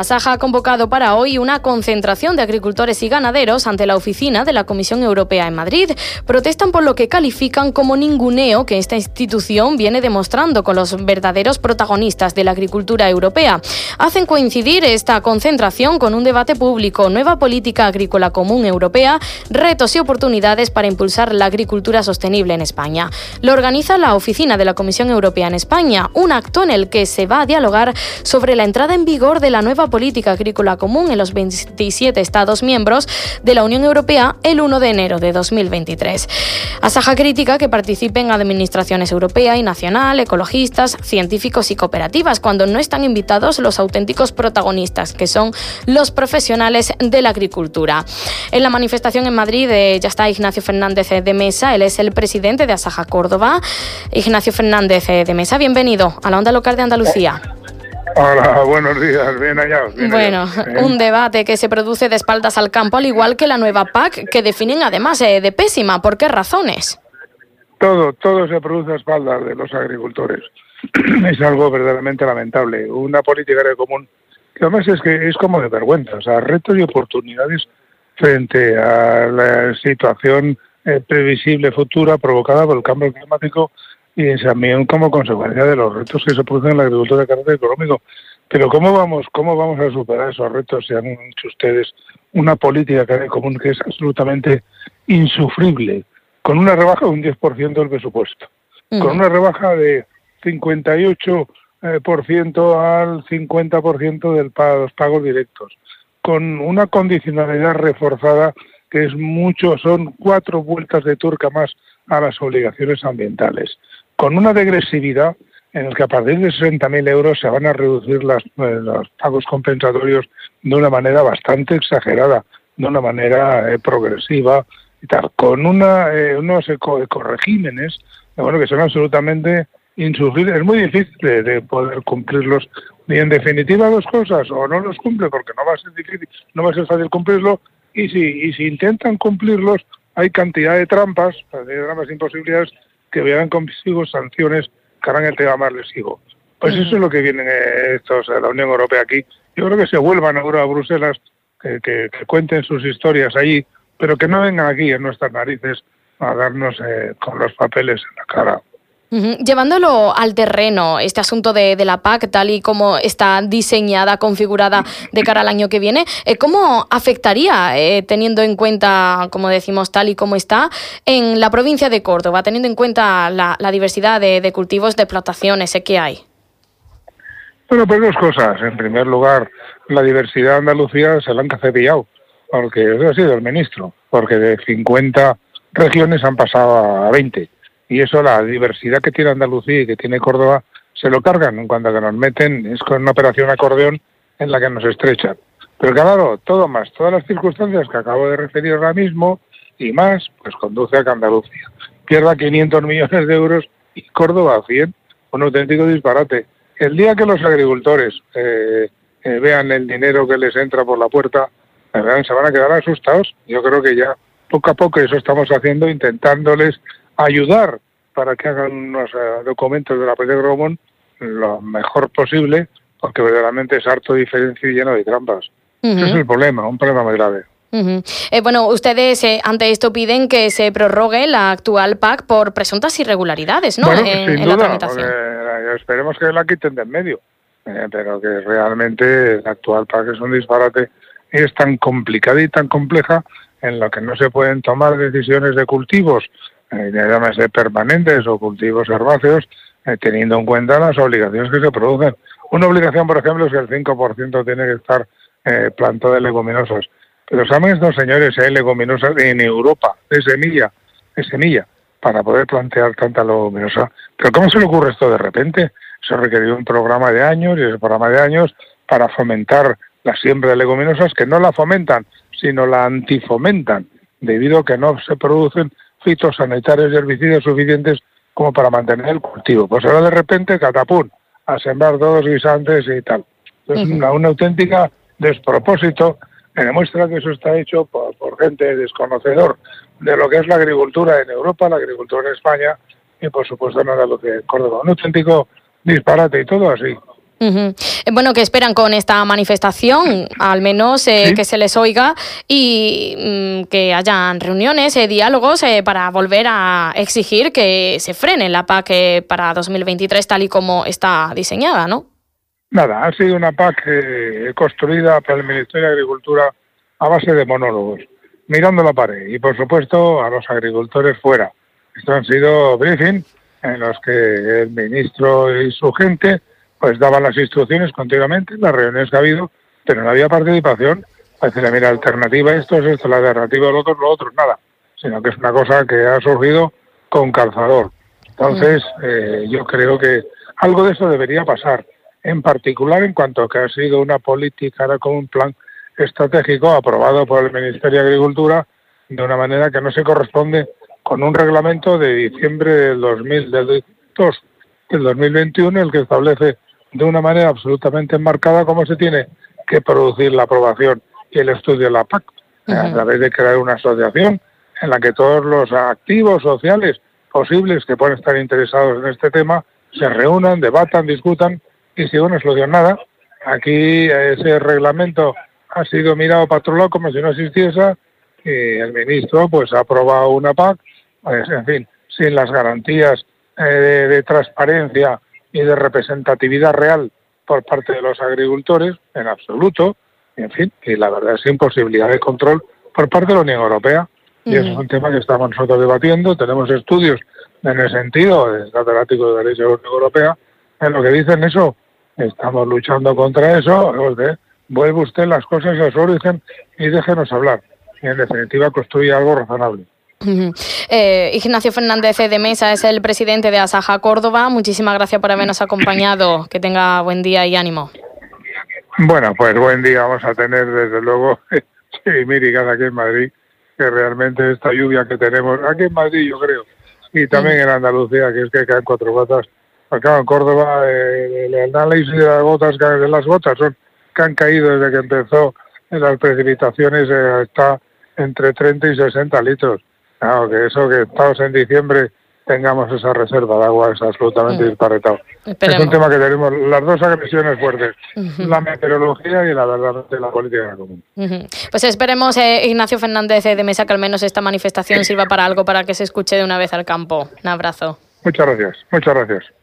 Asaja ha convocado para hoy una concentración de agricultores y ganaderos ante la oficina de la Comisión Europea en Madrid. Protestan por lo que califican como ninguneo que esta institución viene demostrando con los verdaderos protagonistas de la agricultura europea. Hacen coincidir esta concentración con un debate público, nueva política agrícola común europea, retos y oportunidades para impulsar la agricultura sostenible en España. Lo organiza la oficina de la Comisión Europea en España, un acto en el que se va a dialogar sobre la entrada en vigor de la nueva política agrícola común en los 27 Estados miembros de la Unión Europea el 1 de enero de 2023. Asaja crítica que participen administraciones europea y nacional, ecologistas, científicos y cooperativas cuando no están invitados los auténticos protagonistas, que son los profesionales de la agricultura. En la manifestación en Madrid eh, ya está Ignacio Fernández de Mesa, él es el presidente de Asaja Córdoba. Ignacio Fernández de Mesa, bienvenido a la onda local de Andalucía. Hola, buenos días, bien hallados. bueno, un debate que se produce de espaldas al campo, al igual que la nueva PAC, que definen además eh, de pésima. ¿Por qué razones? Todo, todo se produce a espaldas de los agricultores. es algo verdaderamente lamentable. Una política de común que además es que es como de vergüenza, o sea, retos y oportunidades frente a la situación eh, previsible futura provocada por el cambio climático y también como consecuencia de los retos que se producen en la agricultura de carácter económico. Pero ¿cómo vamos, cómo vamos a superar esos retos si han hecho ustedes una política que común que es absolutamente insufrible, con una rebaja de un 10% del presupuesto, con una rebaja de 58% eh, por ciento al 50% de los pagos directos, con una condicionalidad reforzada que es mucho, son cuatro vueltas de turca más a las obligaciones ambientales, con una degresividad en el que a partir de 60.000 euros se van a reducir las, eh, los pagos compensatorios de una manera bastante exagerada, de una manera eh, progresiva y tal, con una, eh, unos ecoregímenes bueno, que son absolutamente insufribles. Es muy difícil de, poder cumplirlos. Y en definitiva dos cosas, o no los cumple porque no va a ser difícil, no va a ser fácil cumplirlo, y si, y si intentan cumplirlos, hay cantidad de trampas, de trampas imposibilidades que vean consigo sanciones que harán el tema más lesivo. Pues eso es lo que vienen eh, estos de la Unión Europea aquí. Yo creo que se vuelvan ahora a Bruselas, que, cuenten sus historias allí, pero que no vengan aquí en nuestras narices a darnos eh, con los papeles en la cara. Llevándolo al terreno, este asunto de, la PAC, tal y como está diseñada, configurada de cara al año que viene, eh, ¿cómo afectaría, eh, teniendo en cuenta, como decimos, tal y como está, en la provincia de Córdoba, teniendo en cuenta la, diversidad de, cultivos, de explotaciones que hay? Bueno, pues dos cosas. En primer lugar, la diversidad de Andalucía se la han cacepillado, porque ha sido el ministro, porque de 50 regiones han pasado a 20 y eso, la diversidad que tiene Andalucía y que tiene Córdoba, se lo cargan en cuanto a que nos meten, es con una operación acordeón en la que nos estrechan. Pero claro, todo más, todas las circunstancias que acabo de referir ahora mismo y más, pues conduce a que Andalucía pierda 500 millones de euros y Córdoba a 100, un auténtico disparate. El día que los agricultores eh, eh, vean el dinero que les entra por la puerta, eh, se van a quedar asustados. Yo creo que ya poco a poco eso estamos haciendo, intentándoles ayudar para que hagan unos eh, documentos de la política común lo mejor posible, porque verdaderamente es harto diferencia y lleno de trampas. Ese es el problema, un problema muy grave. Eh, bueno, ustedes eh, ante esto piden que se prorrogue la actual PAC por presuntas irregularidades, ¿no? Bueno, sin duda, esperemos que la quiten de en medio, pero que realmente la actual PAC es un disparate y es tan complicada y tan compleja en la que no se pueden tomar decisiones de cultivos eh, permanentes o cultivos herbáceos, eh, teniendo en cuenta las obligaciones que se producen. Una obligación, por ejemplo, es que el 5% tiene que estar eh, plantado de leguminosas. Pero saben estos señores, hay leguminosas en Europa, de semilla, de semilla, para poder plantear tanta leguminosa. Pero ¿cómo se le ocurre esto de repente? Se requerido un programa de años y ese programa de años para fomentar la siembra de leguminosas que no la fomentan, sino la antifomentan, debido a que no se producen fitosanitarios y herbicidas suficientes como para mantener el cultivo. Pues ahora de repente, catapún, a sembrar todos guisantes y tal. Es una, una, auténtica despropósito que demuestra que eso está hecho por, gente desconocedor de lo que es la agricultura en Europa, la agricultura en España y por supuesto en Andalucía, en Córdoba. Un auténtico disparate y todo así. Bueno, ¿qué esperan con esta manifestación? Al menos que se les oiga y mm, que hayan reuniones, diálogos para volver a exigir que se frene la PAC para 2023 tal y como está diseñada, ¿no? Nada, ha sido una PAC eh, construida por el Ministerio de Agricultura a base de monólogos, mirando la pared y, por supuesto, a los agricultores fuera. Estos han sido briefing en los que el ministro y su gente pues daban las instrucciones continuamente, las reuniones que ha habido, pero no había participación. Parece mira, alternativa esto es esto, la alternativa del otro, lo otro, nada. Sino que es una cosa que ha surgido con calzador. Entonces, eh, yo creo que algo de eso debería pasar en particular en cuanto a que ha sido una política, ahora con un plan estratégico aprobado por el Ministerio de Agricultura de una manera que no se corresponde con un reglamento de diciembre del, 2000, del, 2, del 2021, el que establece de una manera absolutamente enmarcada cómo se tiene que producir la aprobación y el estudio de la PAC, a través de crear una asociación en la que todos los activos sociales posibles que puedan estar interesados en este tema se reúnan, debatan, discutan y si una solución nada. Aquí ese reglamento ha sido mirado para otro lado como si no existiese y el ministro pues ha aprobado una PAC, pues, en fin, sin las garantías eh, de, transparencia y de representatividad real por parte de los agricultores, en absoluto, en fin, y la verdad es imposibilidad de control por parte de la Unión Europea. Y eso es un tema que estamos nosotros debatiendo. Tenemos estudios en el sentido del catedrático de Derecho de la Unión Europea en lo que dicen eso. Estamos luchando contra eso. Vuelve usted las cosas a su origen y déjenos hablar. Y en definitiva construye algo razonable. Eh, Ignacio Fernández de Mesa es el presidente de Asaja Córdoba. Muchísimas gracias por habernos acompañado. Que tenga buen día y ánimo. Bueno, pues buen día vamos a tener desde luego. sí, Mirigas aquí en Madrid, que realmente esta lluvia que tenemos, aquí en Madrid yo creo, y también en Andalucía, que es que caen cuatro gotas. Acá en Córdoba eh, el análisis de las gotas, de las gotas son que han caído desde que empezó en las precipitaciones eh, está entre 30 y 60 litros. Claro, que eso que estamos en diciembre tengamos esa reserva de agua es absolutamente disparetado. Es un tema que tenemos las dos agresiones fuertes, la meteorología y la verdad de la política común. Pues esperemos, eh, Ignacio Fernández de Mesa, que al menos esta manifestación sirva para algo, para que se escuche de una vez al campo. Un abrazo. Muchas gracias, muchas gracias.